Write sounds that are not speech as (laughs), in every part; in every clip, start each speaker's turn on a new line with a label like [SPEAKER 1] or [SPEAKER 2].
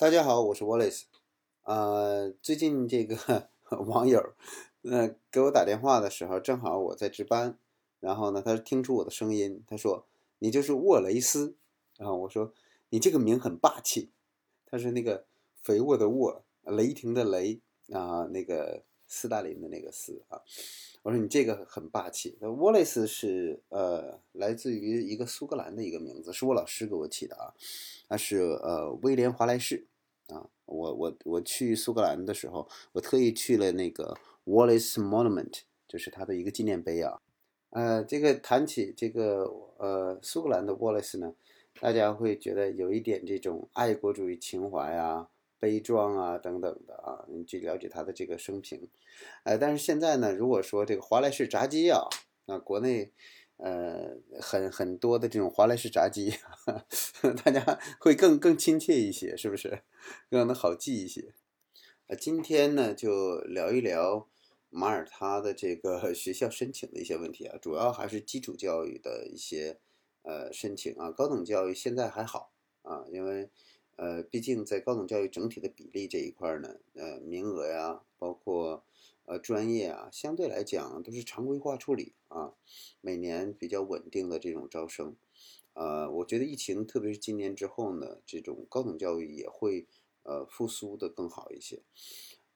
[SPEAKER 1] 大家好，我是 Wallace。呃，最近这个 (laughs) 网友，呃，给我打电话的时候，正好我在值班，然后呢，他听出我的声音，他说：“你就是沃雷斯。”然后我说：“你这个名很霸气。”他是那个肥沃的沃，雷霆的雷啊，那个斯大林的那个斯啊。我说你这个很霸气。那 Wallace 是呃，来自于一个苏格兰的一个名字，是我老师给我起的啊。他是呃威廉华莱士啊。我我我去苏格兰的时候，我特意去了那个 Wallace Monument，就是他的一个纪念碑啊。呃，这个谈起这个呃苏格兰的 Wallace 呢，大家会觉得有一点这种爱国主义情怀啊。悲壮啊，等等的啊，你去了解他的这个生平，呃，但是现在呢，如果说这个华莱士炸鸡啊，那国内呃很很多的这种华莱士炸鸡，(laughs) 大家会更更亲切一些，是不是？更能好记一些。呃，今天呢就聊一聊马耳他的这个 (laughs) 学校申请的一些问题啊，主要还是基础教育的一些呃申请啊，高等教育现在还好啊，因为。呃，毕竟在高等教育整体的比例这一块呢，呃，名额呀，包括呃专业啊，相对来讲都是常规化处理啊，每年比较稳定的这种招生。呃，我觉得疫情，特别是今年之后呢，这种高等教育也会呃复苏的更好一些。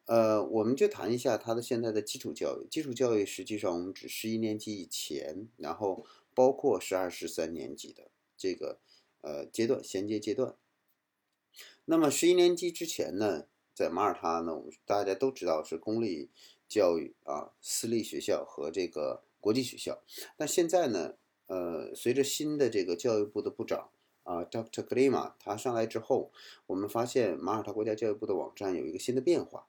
[SPEAKER 1] 呃，我们就谈一下它的现在的基础教育。基础教育实际上我们指十一年级以前，然后包括十二、十三年级的这个呃阶段衔接阶段。那么十一年级之前呢，在马耳他呢，我们大家都知道是公立教育啊，私立学校和这个国际学校。但现在呢，呃，随着新的这个教育部的部长啊，Dr. Glima 他上来之后，我们发现马耳他国家教育部的网站有一个新的变化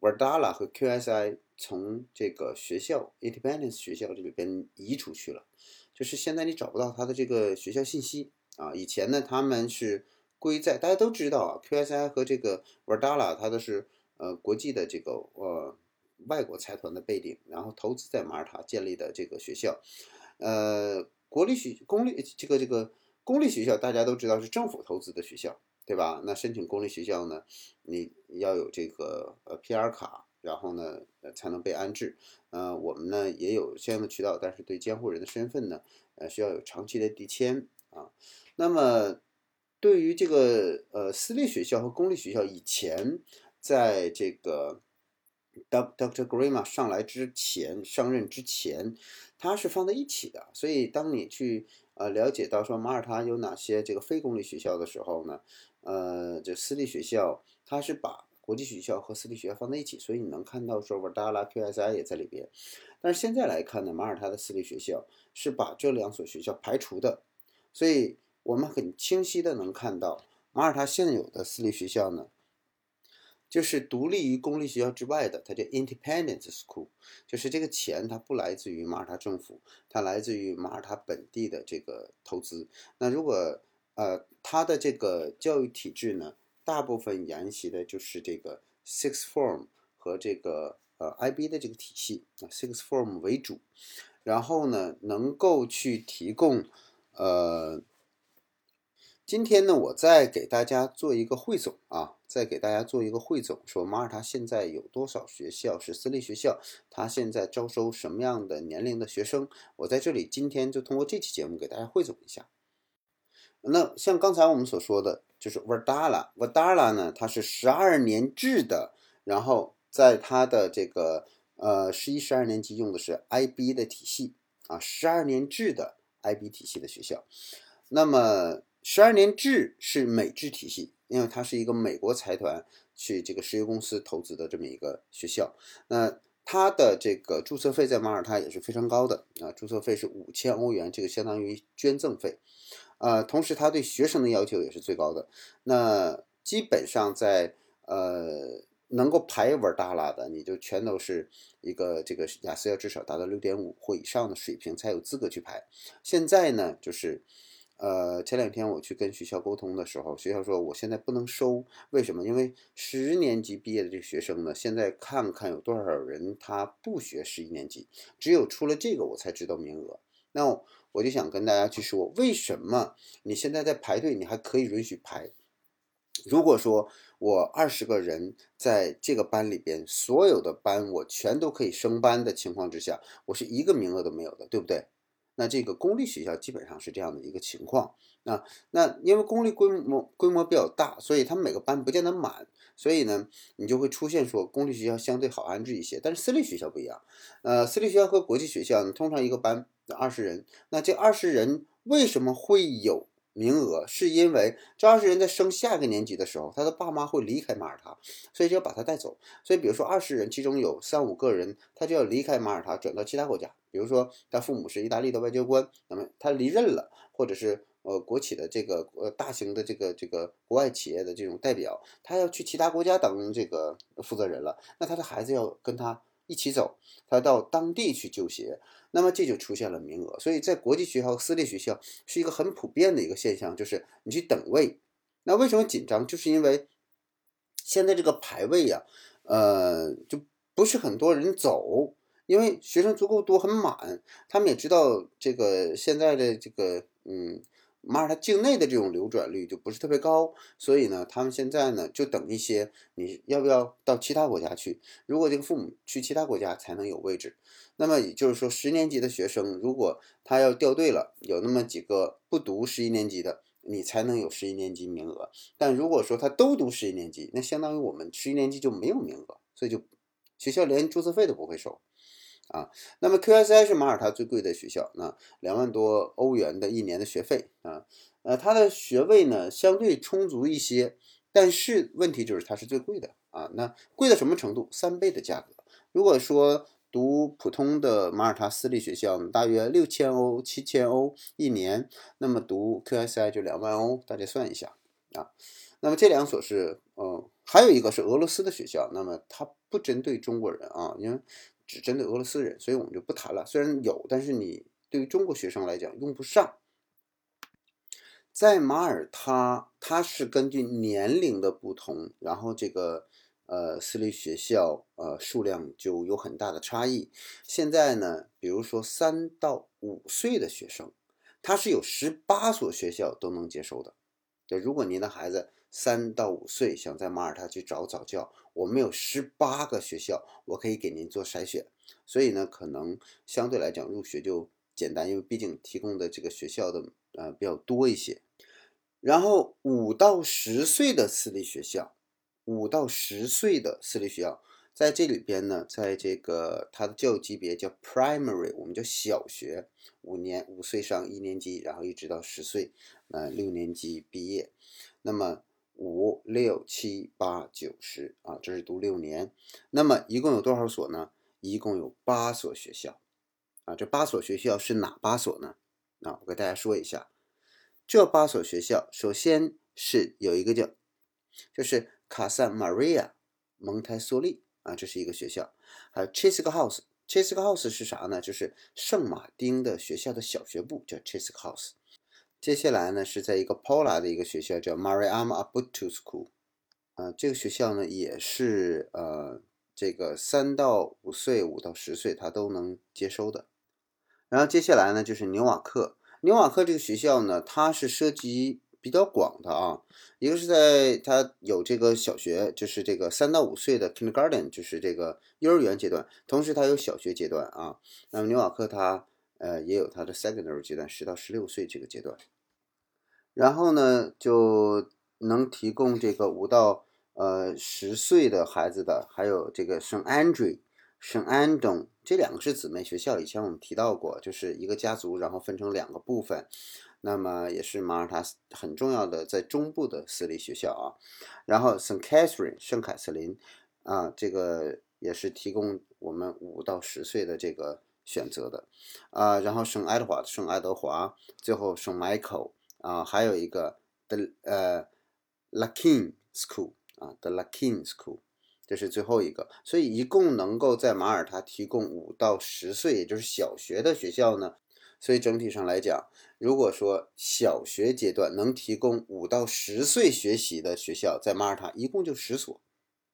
[SPEAKER 1] ，Wardala 和 QSI 从这个学校 Independence 学校这里边移出去了，就是现在你找不到他的这个学校信息啊。以前呢，他们是。归在大家都知道啊，QSI 和这个 Verdala，它都是呃国际的这个呃外国财团的背景，然后投资在马耳他建立的这个学校，呃国立学公立这个这个公立学校大家都知道是政府投资的学校，对吧？那申请公立学校呢，你要有这个呃 PR 卡，然后呢才能被安置。呃，我们呢也有相应的渠道，但是对监护人的身份呢，呃需要有长期的递签啊。那么对于这个呃私立学校和公立学校，以前在这个 Doctor Grima 上来之前上任之前，它是放在一起的。所以当你去呃了解到说马耳他有哪些这个非公立学校的时候呢，呃，就私立学校它是把国际学校和私立学校放在一起，所以你能看到说 Vardala QSI 也在里边。但是现在来看呢，马耳他的私立学校是把这两所学校排除的，所以。我们很清晰的能看到，马耳他现有的私立学校呢，就是独立于公立学校之外的，它叫 independent school，就是这个钱它不来自于马耳他政府，它来自于马耳他本地的这个投资。那如果呃它的这个教育体制呢，大部分沿袭的就是这个 six form 和这个呃 IB 的这个体系啊，six form 为主，然后呢能够去提供呃。今天呢，我再给大家做一个汇总啊，再给大家做一个汇总，说马耳他现在有多少学校是私立学校，它现在招收什么样的年龄的学生？我在这里今天就通过这期节目给大家汇总一下。那像刚才我们所说的，就是 Vardala，Vardala 呢，它是十二年制的，然后在它的这个呃十一、十二年级用的是 IB 的体系啊，十二年制的 IB 体系的学校，那么。十二年制是美制体系，因为它是一个美国财团去这个石油公司投资的这么一个学校。那它的这个注册费在马耳他也是非常高的啊，注册费是五千欧元，这个相当于捐赠费。呃，同时它对学生的要求也是最高的。那基本上在呃能够排文大拉的，你就全都是一个这个雅思要至少达到六点五或以上的水平才有资格去排。现在呢，就是。呃，前两天我去跟学校沟通的时候，学校说我现在不能收，为什么？因为十年级毕业的这个学生呢，现在看看有多少人他不学十一年级，只有出了这个我才知道名额。那我就想跟大家去说，为什么你现在在排队，你还可以允许排？如果说我二十个人在这个班里边，所有的班我全都可以升班的情况之下，我是一个名额都没有的，对不对？那这个公立学校基本上是这样的一个情况啊。那因为公立规模规模比较大，所以他们每个班不见得满，所以呢，你就会出现说公立学校相对好安置一些。但是私立学校不一样，呃，私立学校和国际学校呢，通常一个班二十人，那这二十人为什么会有名额？是因为这二十人在升下一个年级的时候，他的爸妈会离开马耳他，所以就要把他带走。所以比如说二十人，其中有三五个人，他就要离开马耳他，转到其他国家。比如说，他父母是意大利的外交官，那么他离任了，或者是呃国企的这个呃大型的这个这个国外企业的这种代表，他要去其他国家当这个负责人了，那他的孩子要跟他一起走，他到当地去就学，那么这就出现了名额。所以在国际学校私立学校是一个很普遍的一个现象，就是你去等位。那为什么紧张？就是因为现在这个排位呀，呃，就不是很多人走。因为学生足够多，很满，他们也知道这个现在的这个嗯马耳他境内的这种流转率就不是特别高，所以呢，他们现在呢就等一些，你要不要到其他国家去？如果这个父母去其他国家才能有位置，那么也就是说，十年级的学生如果他要掉队了，有那么几个不读十一年级的，你才能有十一年级名额。但如果说他都读十一年级，那相当于我们十一年级就没有名额，所以就学校连注册费都不会收。啊，那么 QSI 是马耳他最贵的学校，那两万多欧元的一年的学费啊，呃，它的学位呢相对充足一些，但是问题就是它是最贵的啊。那贵到什么程度？三倍的价格。如果说读普通的马耳他私立学校，大约六千欧、七千欧一年，那么读 QSI 就两万欧，大家算一下啊。那么这两所是，嗯，还有一个是俄罗斯的学校，那么它不针对中国人啊，因为。只针对俄罗斯人，所以我们就不谈了。虽然有，但是你对于中国学生来讲用不上。在马耳他，它是根据年龄的不同，然后这个呃私立学校呃数量就有很大的差异。现在呢，比如说三到五岁的学生，他是有十八所学校都能接收的。对，如果您的孩子。三到五岁想在马耳他去找早教，我们有十八个学校，我可以给您做筛选，所以呢，可能相对来讲入学就简单，因为毕竟提供的这个学校的呃比较多一些。然后五到十岁的私立学校，五到十岁的私立学校在这里边呢，在这个它的教育级别叫 primary，我们叫小学，五年五岁上一年级，然后一直到十岁，呃六年级毕业，那么。五六七八九十啊，这是读六年。那么一共有多少所呢？一共有八所学校啊。这八所学校是哪八所呢？啊，我给大家说一下。这八所学校，首先是有一个叫，就是卡萨玛利亚蒙台梭利啊，这是一个学校。还有 Chisk House，Chisk House 是啥呢？就是圣马丁的学校的小学部，叫 Chisk House。接下来呢，是在一个 Pola 的一个学校叫 Mariam Abutu School，啊，这个学校呢也是呃这个三到五岁、五到十岁他都能接收的。然后接下来呢就是纽瓦克，纽瓦克这个学校呢，它是涉及比较广的啊，一个是在它有这个小学，就是这个三到五岁的 Kindergarten，就是这个幼儿园阶段，同时它有小学阶段啊。那么纽瓦克它呃，也有它的 secondary 阶段，十到十六岁这个阶段，然后呢，就能提供这个五到呃十岁的孩子的，还有这个圣安 e 圣安东这两个是姊妹学校，以前我们提到过，就是一个家族，然后分成两个部分，那么也是马耳他很重要的在中部的私立学校啊。然后圣凯瑟琳圣凯瑟琳啊，这个也是提供我们五到十岁的这个。选择的，啊，然后圣爱德华，圣爱德华，最后圣迈克啊，还有一个 the 呃 Lakin School，啊，the Lakin School，这是最后一个，所以一共能够在马耳他提供五到十岁，也就是小学的学校呢，所以整体上来讲，如果说小学阶段能提供五到十岁学习的学校，在马耳他一共就十所，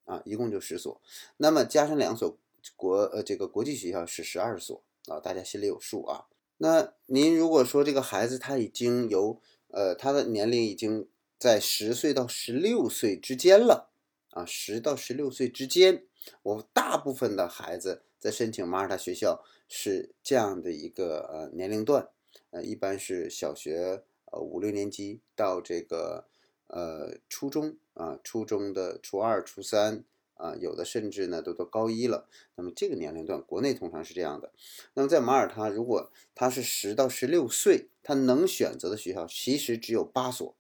[SPEAKER 1] 啊，一共就十所，那么加上两所。国呃，这个国际学校是十二所啊，大家心里有数啊。那您如果说这个孩子他已经有呃，他的年龄已经在十岁到十六岁之间了啊，十到十六岁之间，我大部分的孩子在申请马耳他学校是这样的一个呃年龄段，呃，一般是小学呃五六年级到这个呃初中啊，初中的初二、初三。啊，有的甚至呢都到高一了。那么这个年龄段，国内通常是这样的。那么在马耳他，如果他是十到十六岁，他能选择的学校其实只有八所，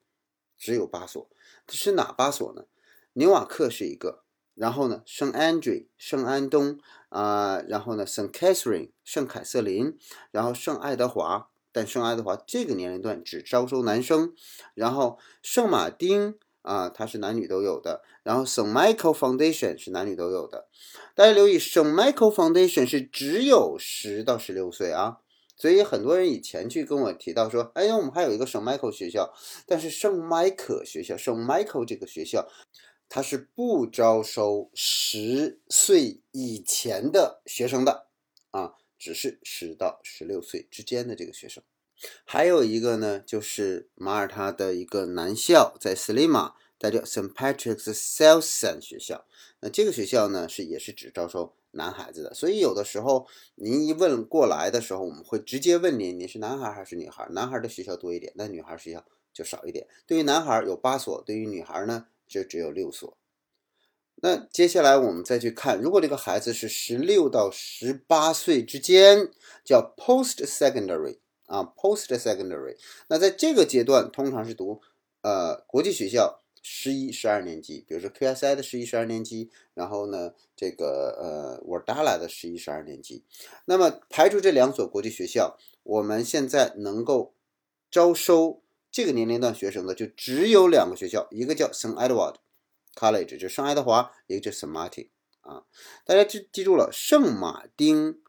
[SPEAKER 1] 只有八所。是哪八所呢？纽瓦克是一个，然后呢，圣安德烈、圣安东啊，然后呢，圣凯瑟琳、圣凯瑟琳，然后圣爱德华。但圣爱德华这个年龄段只招收男生，然后圣马丁。啊，它是男女都有的。然后圣 Michael Foundation 是男女都有的。大家留意，圣 Michael Foundation 是只有十到十六岁啊。所以很多人以前去跟我提到说，哎呀，我们还有一个圣 Michael 学校，但是圣迈克学校，圣 Michael 这个学校，它是不招收十岁以前的学生的啊，只是十到十六岁之间的这个学生。还有一个呢，就是马耳他的一个男校，在斯里马，它叫 St. Patrick's Selson 学校。那这个学校呢，是也是只招收男孩子的。所以有的时候您一问过来的时候，我们会直接问您，你是男孩还是女孩？男孩的学校多一点，那女孩学校就少一点。对于男孩有八所，对于女孩呢，就只有六所。那接下来我们再去看，如果这个孩子是十六到十八岁之间，叫 Post Secondary。啊，post secondary，那在这个阶段通常是读呃国际学校十一、十二年级，比如说 QSI 的十一、十二年级，然后呢这个呃 Wardala 的十一、十二年级。那么排除这两所国际学校，我们现在能够招收这个年龄段学生的就只有两个学校，一个叫 St Edward College，就圣爱德华，一个叫 St Martin。啊，大家记记住了，圣马丁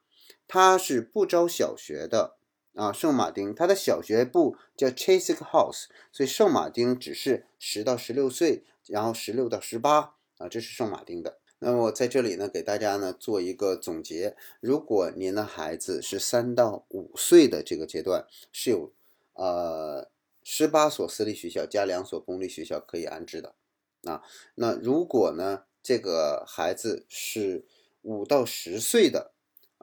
[SPEAKER 1] 它是不招小学的。啊，圣马丁，他的小学部叫 Chasic House，所以圣马丁只是十到十六岁，然后十六到十八啊，这是圣马丁的。那我在这里呢，给大家呢做一个总结：如果您的孩子是三到五岁的这个阶段，是有呃十八所私立学校加两所公立学校可以安置的啊。那如果呢，这个孩子是五到十岁的。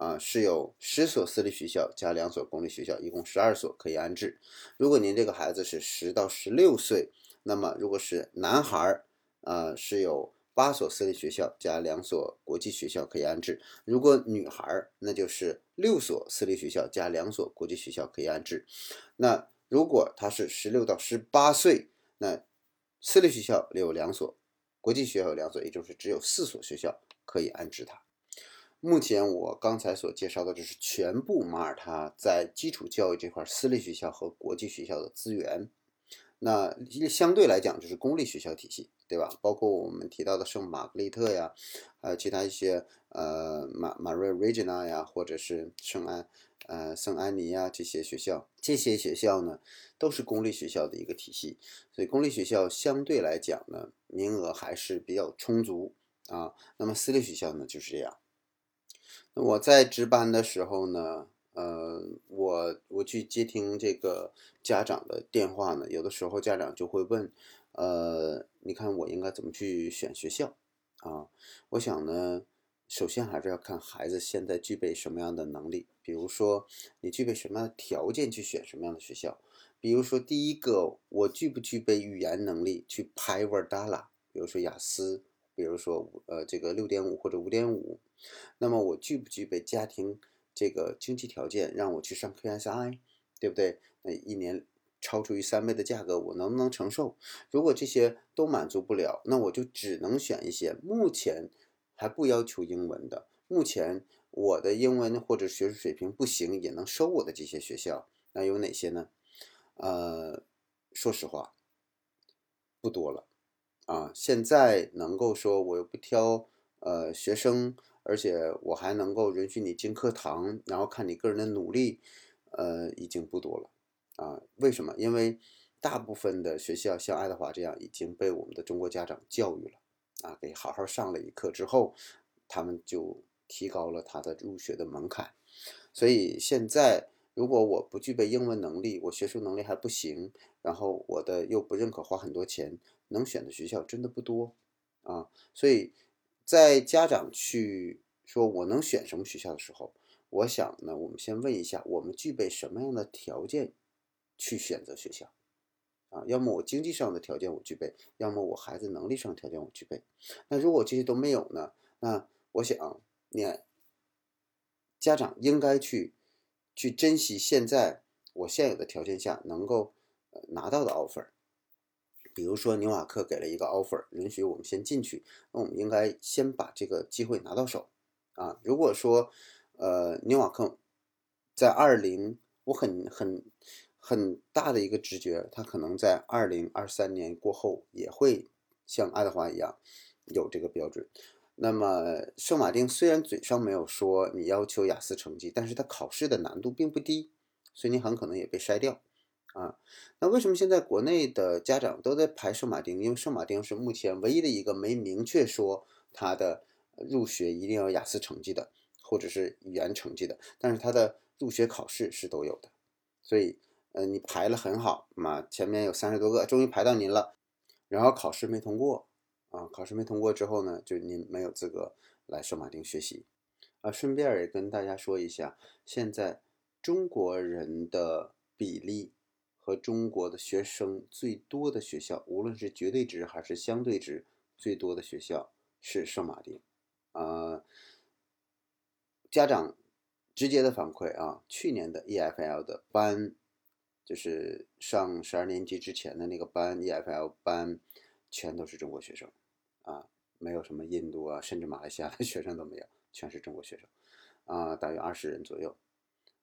[SPEAKER 1] 啊，是有十所私立学校加两所公立学校，一共十二所可以安置。如果您这个孩子是十到十六岁，那么如果是男孩儿，啊，是有八所私立学校加两所国际学校可以安置。如果女孩儿，那就是六所私立学校加两所国际学校可以安置。那如果他是十六到十八岁，那私立学校有两所，国际学校有两所，也就是只有四所学校可以安置他。目前我刚才所介绍的，就是全部马耳他在基础教育这块私立学校和国际学校的资源。那相对来讲，就是公立学校体系，对吧？包括我们提到的圣玛格丽特呀，还有其他一些呃马马瑞 Regina 呀，或者是圣安呃圣安妮呀这些学校，这些学校呢都是公立学校的一个体系。所以公立学校相对来讲呢，名额还是比较充足啊。那么私立学校呢就是这样。我在值班的时候呢，呃，我我去接听这个家长的电话呢，有的时候家长就会问，呃，你看我应该怎么去选学校啊？我想呢，首先还是要看孩子现在具备什么样的能力，比如说你具备什么样的条件去选什么样的学校，比如说第一个，我具不具备语言能力去拍 Verda，比如说雅思。比如说，呃，这个六点五或者五点五，那么我具不具备家庭这个经济条件让我去上 QSI，对不对？那一年超出于三倍的价格，我能不能承受？如果这些都满足不了，那我就只能选一些目前还不要求英文的，目前我的英文或者学术水平不行也能收我的这些学校。那有哪些呢？呃，说实话，不多了。啊，现在能够说我又不挑呃学生，而且我还能够允许你进课堂，然后看你个人的努力，呃，已经不多了啊。为什么？因为大部分的学校像爱德华这样已经被我们的中国家长教育了啊，给好好上了一课之后，他们就提高了他的入学的门槛。所以现在。如果我不具备英文能力，我学术能力还不行，然后我的又不认可花很多钱，能选的学校真的不多啊。所以在家长去说我能选什么学校的时候，我想呢，我们先问一下，我们具备什么样的条件去选择学校啊？要么我经济上的条件我具备，要么我孩子能力上条件我具备。那如果这些都没有呢？那我想你家长应该去去珍惜现在我现有的条件下能够拿到的 offer。比如说纽瓦克给了一个 offer，允许我们先进去，那我们应该先把这个机会拿到手啊。如果说呃，纽瓦克在二零，我很很很大的一个直觉，他可能在二零二三年过后也会像爱德华一样有这个标准。那么圣马丁虽然嘴上没有说你要求雅思成绩，但是他考试的难度并不低，所以你很可能也被筛掉啊。那为什么现在国内的家长都在排圣马丁？因为圣马丁是目前唯一的一个没明确说他的入学一定要雅思成绩的。或者是语言成绩的，但是他的入学考试是都有的，所以，呃，你排了很好嘛，前面有三十多个，终于排到您了，然后考试没通过，啊，考试没通过之后呢，就您没有资格来圣马丁学习，啊，顺便也跟大家说一下，现在中国人的比例和中国的学生最多的学校，无论是绝对值还是相对值最多的学校是圣马丁，啊。家长直接的反馈啊，去年的 EFL 的班，就是上十二年级之前的那个班，EFL 班全都是中国学生啊，没有什么印度啊，甚至马来西亚的 (laughs) 学生都没有，全是中国学生啊，大约二十人左右。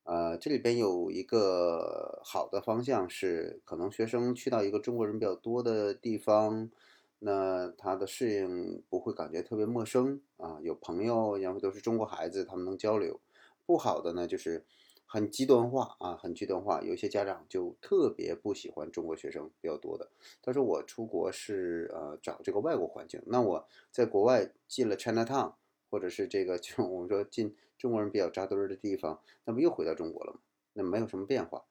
[SPEAKER 1] 呃，这里边有一个好的方向是，可能学生去到一个中国人比较多的地方。那他的适应不会感觉特别陌生啊，有朋友，然后都是中国孩子，他们能交流。不好的呢，就是很极端化啊，很极端化。有些家长就特别不喜欢中国学生比较多的。他说我出国是呃找这个外国环境，那我在国外进了 China Town，或者是这个就我们说进中国人比较扎堆儿的地方，那不又回到中国了吗？那没有什么变化。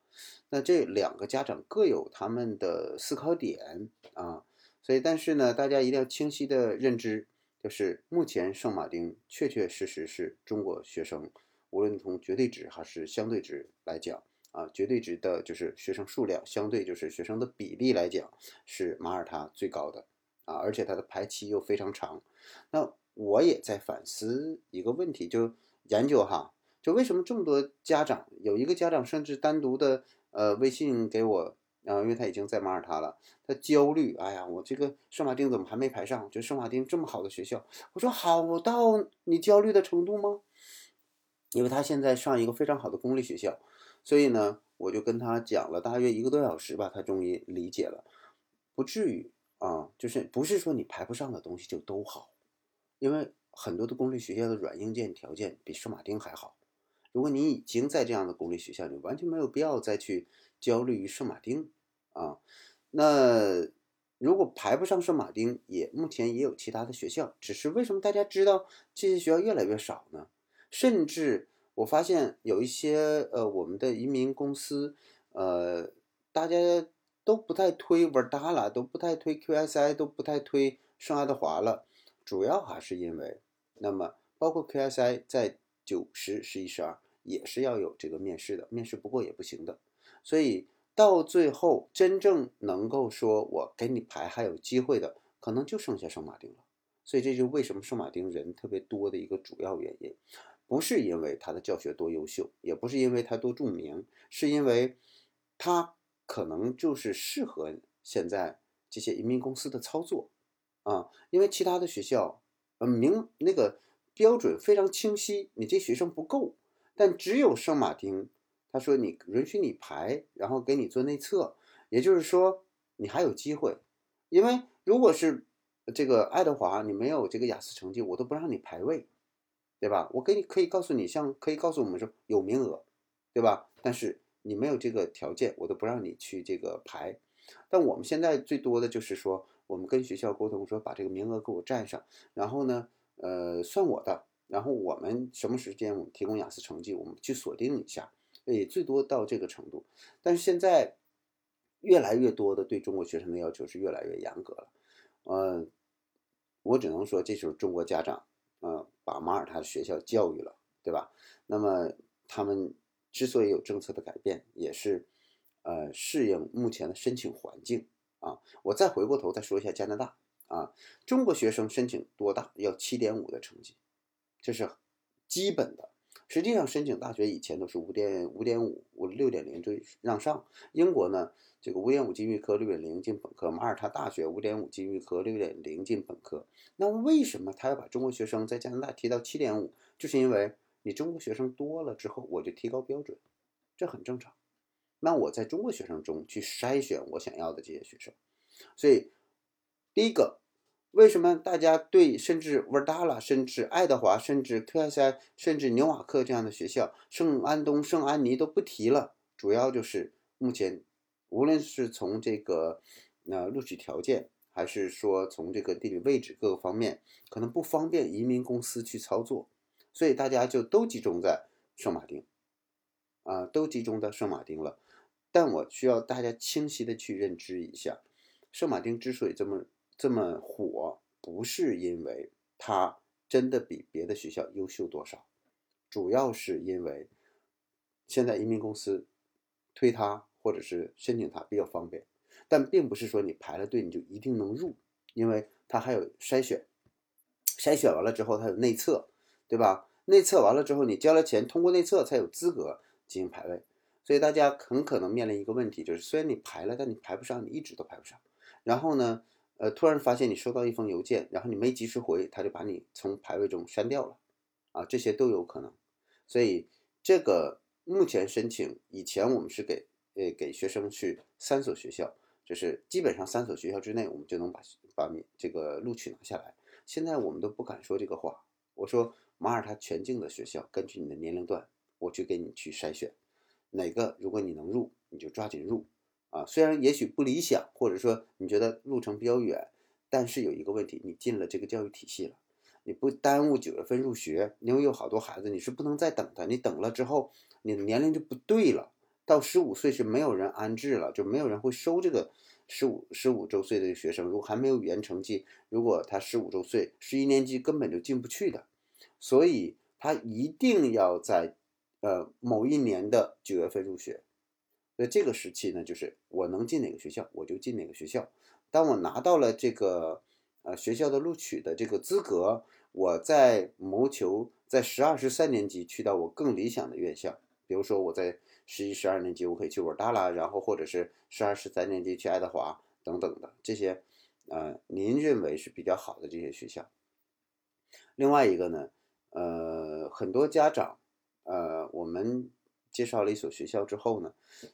[SPEAKER 1] 那这两个家长各有他们的思考点啊。所以，但是呢，大家一定要清晰的认知，就是目前圣马丁确确实实是中国学生，无论从绝对值还是相对值来讲，啊，绝对值的就是学生数量，相对就是学生的比例来讲，是马耳他最高的，啊，而且它的排期又非常长。那我也在反思一个问题，就研究哈，就为什么这么多家长，有一个家长甚至单独的呃微信给我。啊，因为他已经在马耳他了，他焦虑。哎呀，我这个圣马丁怎么还没排上？就圣马丁这么好的学校，我说好到你焦虑的程度吗？因为他现在上一个非常好的公立学校，所以呢，我就跟他讲了大约一个多小时吧，他终于理解了。不至于啊，就是不是说你排不上的东西就都好，因为很多的公立学校的软硬件条件比圣马丁还好。如果你已经在这样的公立学校，你完全没有必要再去焦虑于圣马丁。啊，那如果排不上圣马丁，也目前也有其他的学校，只是为什么大家知道这些学校越来越少呢？甚至我发现有一些呃，我们的移民公司，呃，大家都不太推 Verdala，都不太推 QSI，都不太推圣爱德华了，主要还是因为，那么包括 QSI 在九十、十一、十二也是要有这个面试的，面试不过也不行的，所以。到最后，真正能够说我给你排还有机会的，可能就剩下圣马丁了。所以这就为什么圣马丁人特别多的一个主要原因，不是因为他的教学多优秀，也不是因为他多著名，是因为他可能就是适合现在这些移民公司的操作啊。因为其他的学校，呃，明那个标准非常清晰，你这学生不够，但只有圣马丁。他说：“你允许你排，然后给你做内测，也就是说你还有机会。因为如果是这个爱德华，你没有这个雅思成绩，我都不让你排位，对吧？我给你可以告诉你，像可以告诉我们说有名额，对吧？但是你没有这个条件，我都不让你去这个排。但我们现在最多的就是说，我们跟学校沟通说，把这个名额给我占上，然后呢，呃，算我的。然后我们什么时间我们提供雅思成绩，我们去锁定一下。”也最多到这个程度。但是现在越来越多的对中国学生的要求是越来越严格了。呃，我只能说，这就是中国家长，呃，把马耳他的学校教育了，对吧？那么他们之所以有政策的改变，也是呃适应目前的申请环境啊。我再回过头再说一下加拿大啊，中国学生申请多大要七点五的成绩，这是基本的。实际上申请大学以前都是五点五点五五六点零就让上。英国呢，这个五点五进预科，六点零进本科。马耳他大学五点五进预科，六点零进本科。那为什么他要把中国学生在加拿大提到七点五？就是因为你中国学生多了之后，我就提高标准，这很正常。那我在中国学生中去筛选我想要的这些学生。所以第一个。为什么大家对甚至维达拉、甚至爱德华、甚至 QSI、甚至纽瓦克这样的学校，圣安东、圣安妮都不提了？主要就是目前，无论是从这个呃录取条件，还是说从这个地理位置各个方面，可能不方便移民公司去操作，所以大家就都集中在圣马丁，啊，都集中在圣马丁了。但我需要大家清晰的去认知一下，圣马丁之所以这么。这么火，不是因为它真的比别的学校优秀多少，主要是因为现在移民公司推他或者是申请他比较方便，但并不是说你排了队你就一定能入，因为他还有筛选，筛选完了之后他有内测，对吧？内测完了之后你交了钱，通过内测才有资格进行排位，所以大家很可能面临一个问题，就是虽然你排了，但你排不上，你一直都排不上，然后呢？呃，突然发现你收到一封邮件，然后你没及时回，他就把你从排位中删掉了，啊，这些都有可能。所以这个目前申请，以前我们是给呃给学生去三所学校，就是基本上三所学校之内，我们就能把把你这个录取拿下来。现在我们都不敢说这个话，我说马耳他全境的学校，根据你的年龄段，我去给你去筛选，哪个如果你能入，你就抓紧入。啊，虽然也许不理想，或者说你觉得路程比较远，但是有一个问题，你进了这个教育体系了，你不耽误九月份入学，因为有好多孩子你是不能再等的，你等了之后，你的年龄就不对了，到十五岁是没有人安置了，就没有人会收这个十五十五周岁的学生，如果还没有语言成绩，如果他十五周岁，十一年级根本就进不去的，所以他一定要在呃某一年的九月份入学。那这个时期呢，就是我能进哪个学校，我就进哪个学校。当我拿到了这个呃学校的录取的这个资格，我在谋求在十二、十三年级去到我更理想的院校。比如说我在十一、十二年级，我可以去沃尔达拉，然后或者是十二、十三年级去爱德华等等的这些，呃，您认为是比较好的这些学校。另外一个呢，呃，很多家长，呃，我们。介绍了一所学校之后呢，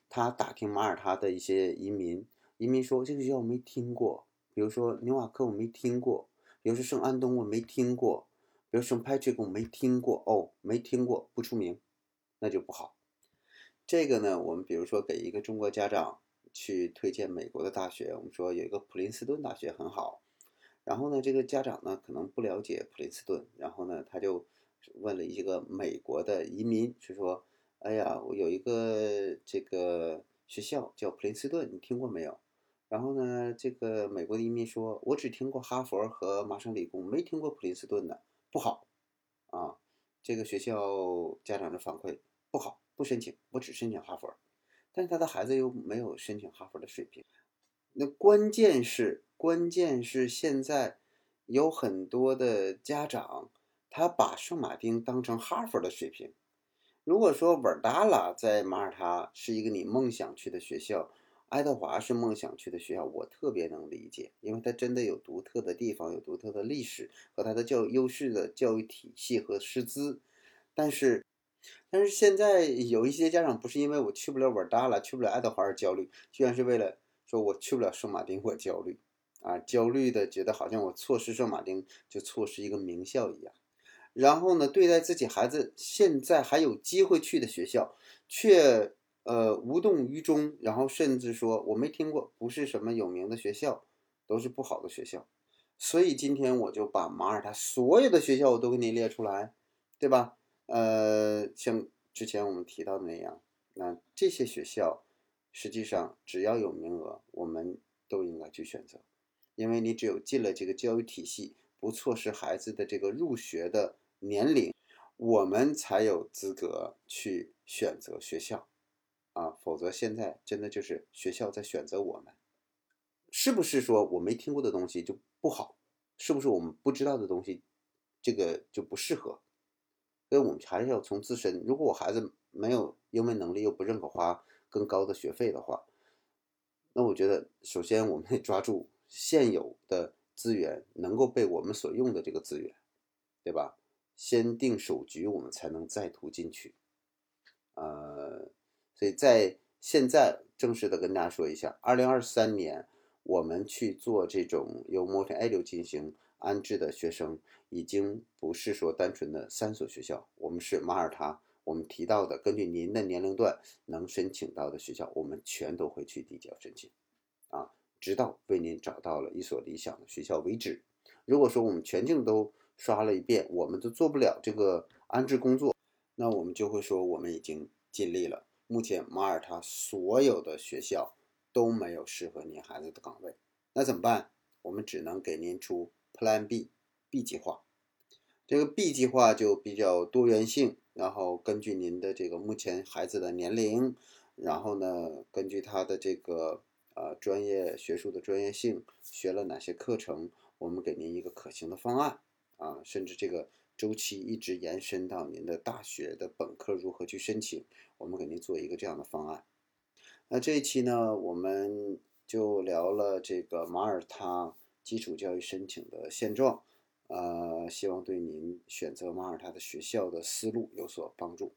[SPEAKER 1] 他打听马耳他的一些移民，移民说这个学校我没听过，比如说纽瓦克我没听过，比如说圣安东我没听过，比如圣 Patrick 我没听过，哦，没听过不出名，那就不好。这个呢，我们比如说给一个中国家长去推荐美国的大学，我们说有一个普林斯顿大学很好，然后呢，这个家长呢可能不了解普林斯顿，然后呢他就问了一个美国的移民，是说。哎呀，我有一个这个学校叫普林斯顿，你听过没有？然后呢，这个美国的移民说，我只听过哈佛和麻省理工，没听过普林斯顿的，不好啊。这个学校家长的反馈不好，不申请，我只申请哈佛。但是他的孩子又没有申请哈佛的水平。那关键是，关键是现在有很多的家长，他把圣马丁当成哈佛的水平。如果说维尔达拉在马耳他是一个你梦想去的学校，爱德华是梦想去的学校，我特别能理解，因为它真的有独特的地方，有独特的历史和它的教优势的教育体系和师资。但是，但是现在有一些家长不是因为我去不了维尔达拉，去不了爱德华而焦虑，居然是为了说我去不了圣马丁我焦虑啊，焦虑的觉得好像我错失圣马丁就错失一个名校一样。然后呢，对待自己孩子现在还有机会去的学校，却呃无动于衷，然后甚至说我没听过，不是什么有名的学校，都是不好的学校。所以今天我就把马耳他所有的学校我都给你列出来，对吧？呃，像之前我们提到的那样，那这些学校实际上只要有名额，我们都应该去选择，因为你只有进了这个教育体系，不错失孩子的这个入学的年龄，我们才有资格去选择学校啊，否则现在真的就是学校在选择我们，是不是说我没听过的东西就不好？是不是我们不知道的东西，这个就不适合？所以我们还是要从自身。如果我孩子没有英文能力，又不认可花更高的学费的话，那我觉得首先我们得抓住现有的资源，能够被我们所用的这个资源，对吧？先定首局，我们才能再图进取。呃，所以在现在正式的跟大家说一下，二零二三年。我们去做这种由 Multi-Edu 进行安置的学生，已经不是说单纯的三所学校，我们是马耳他，我们提到的根据您的年龄段能申请到的学校，我们全都会去递交申请，啊，直到为您找到了一所理想的学校为止。如果说我们全境都刷了一遍，我们都做不了这个安置工作，那我们就会说我们已经尽力了。目前马耳他所有的学校。都没有适合您孩子的岗位，那怎么办？我们只能给您出 Plan B，B 计划。这个 B 计划就比较多元性，然后根据您的这个目前孩子的年龄，然后呢，根据他的这个呃专业学术的专业性，学了哪些课程，我们给您一个可行的方案啊，甚至这个周期一直延伸到您的大学的本科如何去申请，我们给您做一个这样的方案。那这一期呢，我们就聊了这个马耳他基础教育申请的现状，呃，希望对您选择马耳他的学校的思路有所帮助。